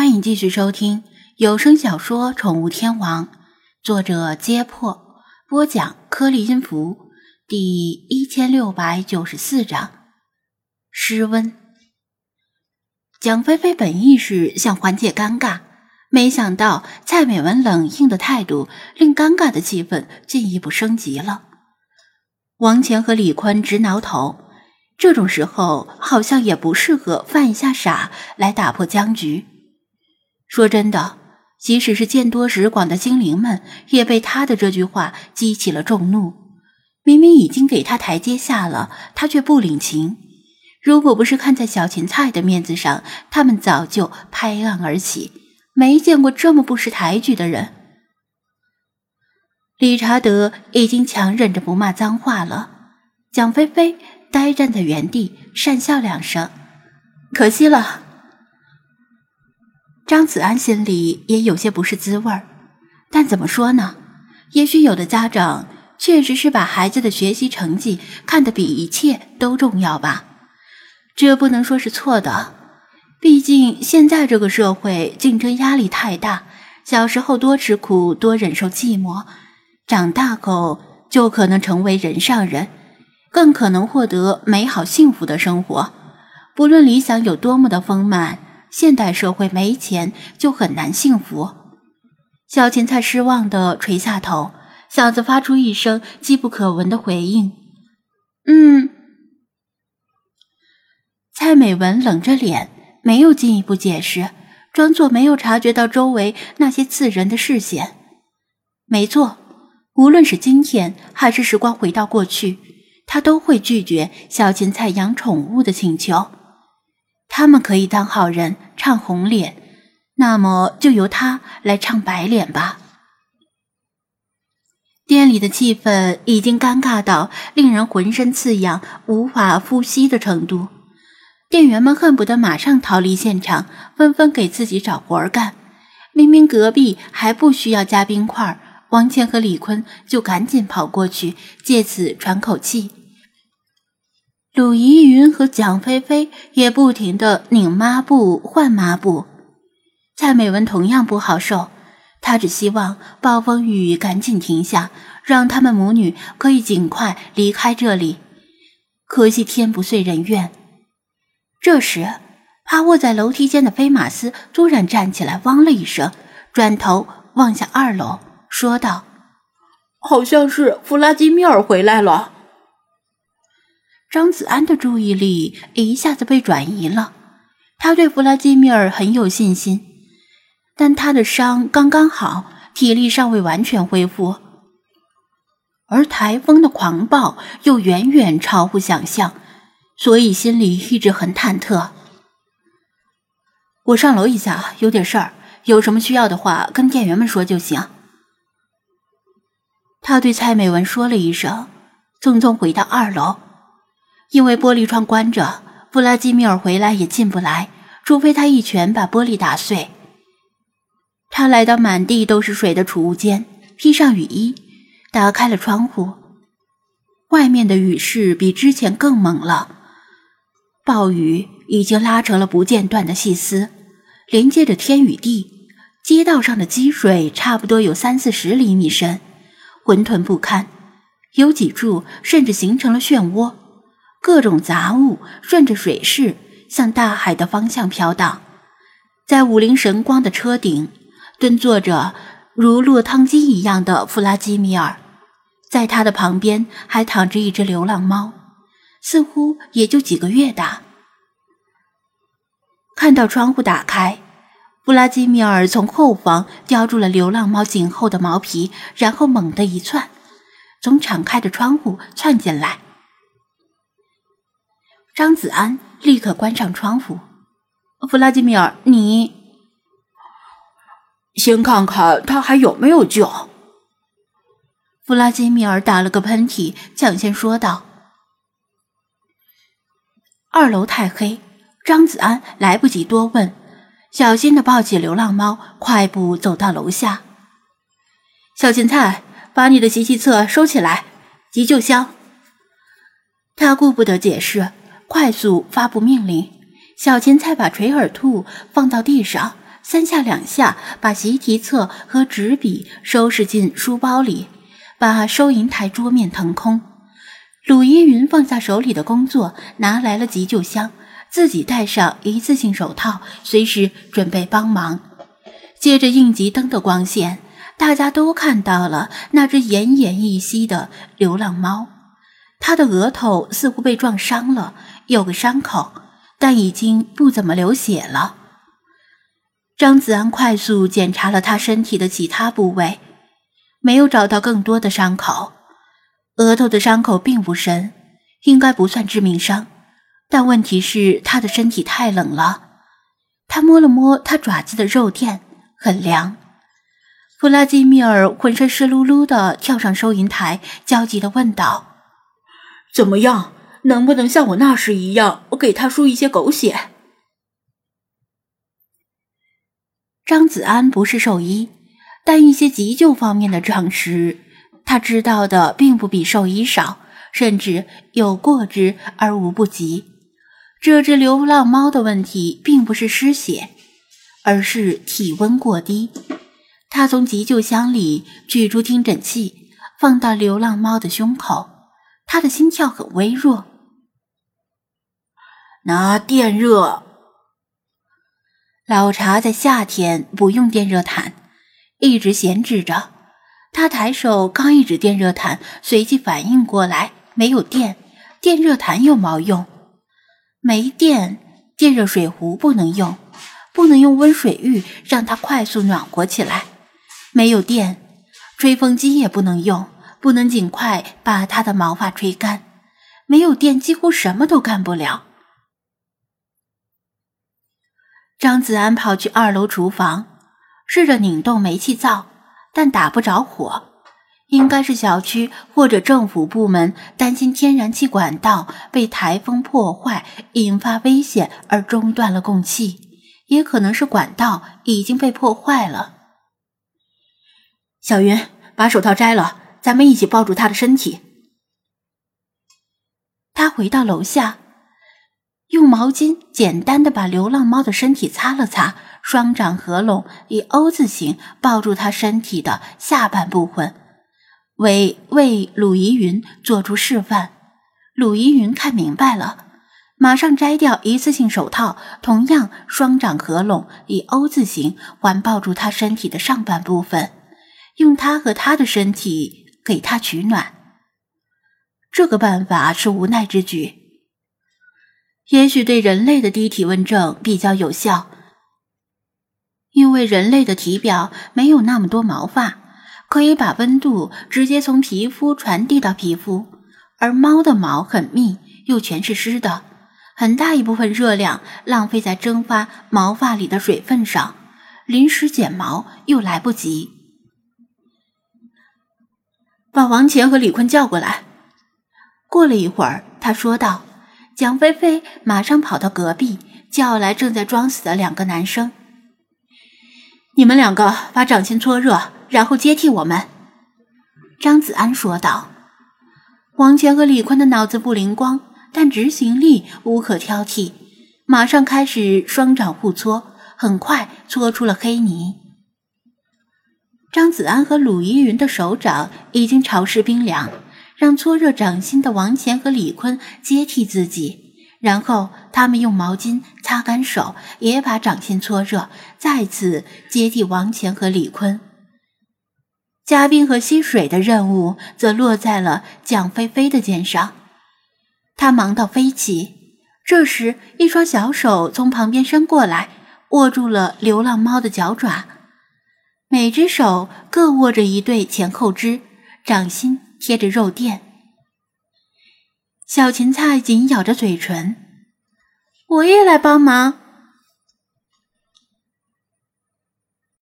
欢迎继续收听有声小说《宠物天王》，作者：揭破，播讲：颗粒音符，第一千六百九十四章。失温。蒋菲菲本意是想缓解尴尬，没想到蔡美文冷硬的态度令尴尬的气氛进一步升级了。王乾和李坤直挠头，这种时候好像也不适合犯一下傻来打破僵局。说真的，即使是见多识广的精灵们，也被他的这句话激起了众怒。明明已经给他台阶下了，他却不领情。如果不是看在小芹菜的面子上，他们早就拍案而起。没见过这么不识抬举的人。理查德已经强忍着不骂脏话了。蒋菲菲呆站在原地，讪笑两声，可惜了。张子安心里也有些不是滋味儿，但怎么说呢？也许有的家长确实是把孩子的学习成绩看得比一切都重要吧，这不能说是错的。毕竟现在这个社会竞争压力太大，小时候多吃苦多忍受寂寞，长大后就可能成为人上人，更可能获得美好幸福的生活。不论理想有多么的丰满。现代社会没钱就很难幸福。小芹菜失望的垂下头，嗓子发出一声机不可闻的回应：“嗯。”蔡美文冷着脸，没有进一步解释，装作没有察觉到周围那些刺人的视线。没错，无论是今天还是时光回到过去，他都会拒绝小芹菜养宠物的请求。他们可以当好人，唱红脸，那么就由他来唱白脸吧。店里的气氛已经尴尬到令人浑身刺痒、无法呼吸的程度，店员们恨不得马上逃离现场，纷纷给自己找活儿干。明明隔壁还不需要加冰块，王倩和李坤就赶紧跑过去，借此喘口气。鲁依云和蒋菲菲也不停的拧抹布换抹布，蔡美文同样不好受，她只希望暴风雨赶紧停下，让他们母女可以尽快离开这里。可惜天不遂人愿。这时，趴卧在楼梯间的菲马斯突然站起来，汪了一声，转头望向二楼，说道：“好像是弗拉基米尔回来了。”张子安的注意力一下子被转移了。他对弗拉基米尔很有信心，但他的伤刚刚好，体力尚未完全恢复，而台风的狂暴又远远超乎想象，所以心里一直很忐忑。我上楼一下，有点事儿，有什么需要的话跟店员们说就行。他对蔡美文说了一声，匆匆回到二楼。因为玻璃窗关着，布拉基米尔回来也进不来，除非他一拳把玻璃打碎。他来到满地都是水的储物间，披上雨衣，打开了窗户。外面的雨势比之前更猛了，暴雨已经拉成了不间断的细丝，连接着天与地。街道上的积水差不多有三四十厘米深，浑沌不堪，有几处甚至形成了漩涡。各种杂物顺着水势向大海的方向飘荡，在五菱神光的车顶蹲坐着如落汤鸡一样的弗拉基米尔，在他的旁边还躺着一只流浪猫，似乎也就几个月大。看到窗户打开，弗拉基米尔从后方叼住了流浪猫颈后的毛皮，然后猛地一窜，从敞开的窗户窜进来。张子安立刻关上窗户。弗拉基米尔，你先看看他还有没有救。弗拉基米尔打了个喷嚏，抢先说道：“二楼太黑，张子安来不及多问，小心的抱起流浪猫，快步走到楼下。小芹菜，把你的习气册收起来，急救箱。”他顾不得解释。快速发布命令，小芹菜把垂耳兔放到地上，三下两下把习题册和纸笔收拾进书包里，把收银台桌面腾空。鲁依云放下手里的工作，拿来了急救箱，自己戴上一次性手套，随时准备帮忙。借着应急灯的光线，大家都看到了那只奄奄一息的流浪猫。他的额头似乎被撞伤了，有个伤口，但已经不怎么流血了。张子安快速检查了他身体的其他部位，没有找到更多的伤口。额头的伤口并不深，应该不算致命伤，但问题是他的身体太冷了。他摸了摸他爪子的肉垫，很凉。弗拉基米尔浑身湿漉漉的跳上收银台，焦急的问道：“怎么样？能不能像我那时一样，我给他输一些狗血？”张子安不是兽医，但一些急救方面的常识。他知道的并不比兽医少，甚至有过之而无不及。这只流浪猫的问题并不是失血，而是体温过低。他从急救箱里取出听诊器，放到流浪猫的胸口。他的心跳很微弱。拿电热。老茶在夏天不用电热毯，一直闲置着。他抬手刚一指电热毯，随即反应过来，没有电，电热毯有毛用？没电，电热水壶不能用，不能用温水浴让它快速暖和起来。没有电，吹风机也不能用，不能尽快把它的毛发吹干。没有电，几乎什么都干不了。张子安跑去二楼厨房，试着拧动煤气灶。但打不着火，应该是小区或者政府部门担心天然气管道被台风破坏引发危险而中断了供气，也可能是管道已经被破坏了。小云，把手套摘了，咱们一起抱住他的身体。他回到楼下，用毛巾简单的把流浪猫的身体擦了擦。双掌合拢，以 O 字形抱住他身体的下半部分，为为鲁怡云做出示范。鲁怡云看明白了，马上摘掉一次性手套，同样双掌合拢，以 O 字形环抱住他身体的上半部分，用他和他的身体给他取暖。这个办法是无奈之举，也许对人类的低体温症比较有效。因为人类的体表没有那么多毛发，可以把温度直接从皮肤传递到皮肤，而猫的毛很密，又全是湿的，很大一部分热量浪费在蒸发毛发里的水分上，临时剪毛又来不及。把王乾和李坤叫过来。过了一会儿，他说道：“蒋菲菲马上跑到隔壁，叫来正在装死的两个男生。”你们两个把掌心搓热，然后接替我们。”张子安说道。王乾和李坤的脑子不灵光，但执行力无可挑剔，马上开始双掌互搓，很快搓出了黑泥。张子安和鲁依云的手掌已经潮湿冰凉，让搓热掌心的王乾和李坤接替自己。然后他们用毛巾擦干手，也把掌心搓热，再次接替王乾和李坤。加冰和吸水的任务则落在了蒋菲菲的肩上，她忙到飞起。这时，一双小手从旁边伸过来，握住了流浪猫的脚爪，每只手各握着一对前后肢，掌心贴着肉垫。小芹菜紧咬着嘴唇，我也来帮忙。